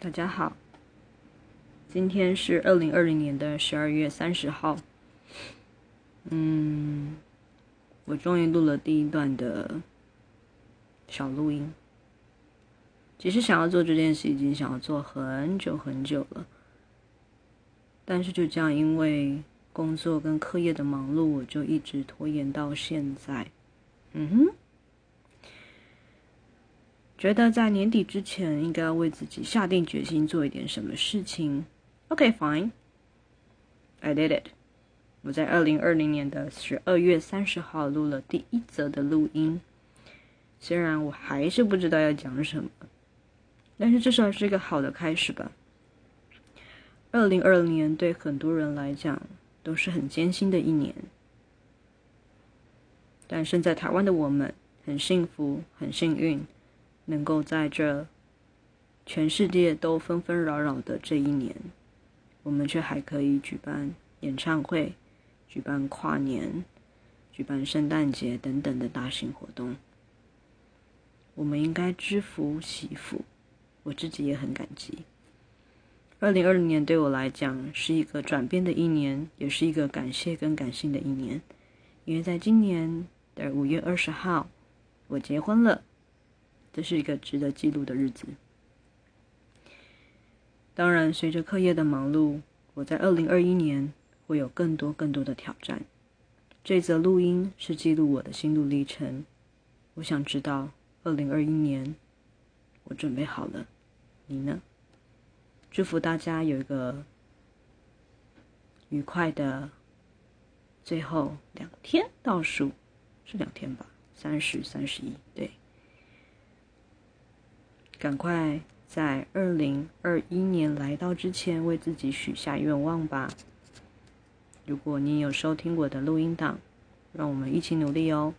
大家好，今天是二零二零年的十二月三十号。嗯，我终于录了第一段的小录音。其实想要做这件事，已经想要做很久很久了，但是就这样，因为工作跟课业的忙碌，我就一直拖延到现在。嗯哼。觉得在年底之前应该要为自己下定决心做一点什么事情。OK，fine，I did it。我在二零二零年的十二月三十号录了第一则的录音，虽然我还是不知道要讲什么，但是至少是一个好的开始吧。二零二零年对很多人来讲都是很艰辛的一年，但身在台湾的我们很幸福，很幸运。能够在这全世界都纷纷扰扰的这一年，我们却还可以举办演唱会、举办跨年、举办圣诞节等等的大型活动，我们应该知福惜福。我自己也很感激。二零二零年对我来讲是一个转变的一年，也是一个感谢跟感性的一年，因为在今年的五月二十号，我结婚了。这是一个值得记录的日子。当然，随着课业的忙碌，我在二零二一年会有更多更多的挑战。这则录音是记录我的心路历程。我想知道，二零二一年我准备好了，你呢？祝福大家有一个愉快的最后两天倒数，是两天吧？三十、三十一，对。赶快在二零二一年来到之前，为自己许下愿望吧。如果你有收听我的录音档，让我们一起努力哦。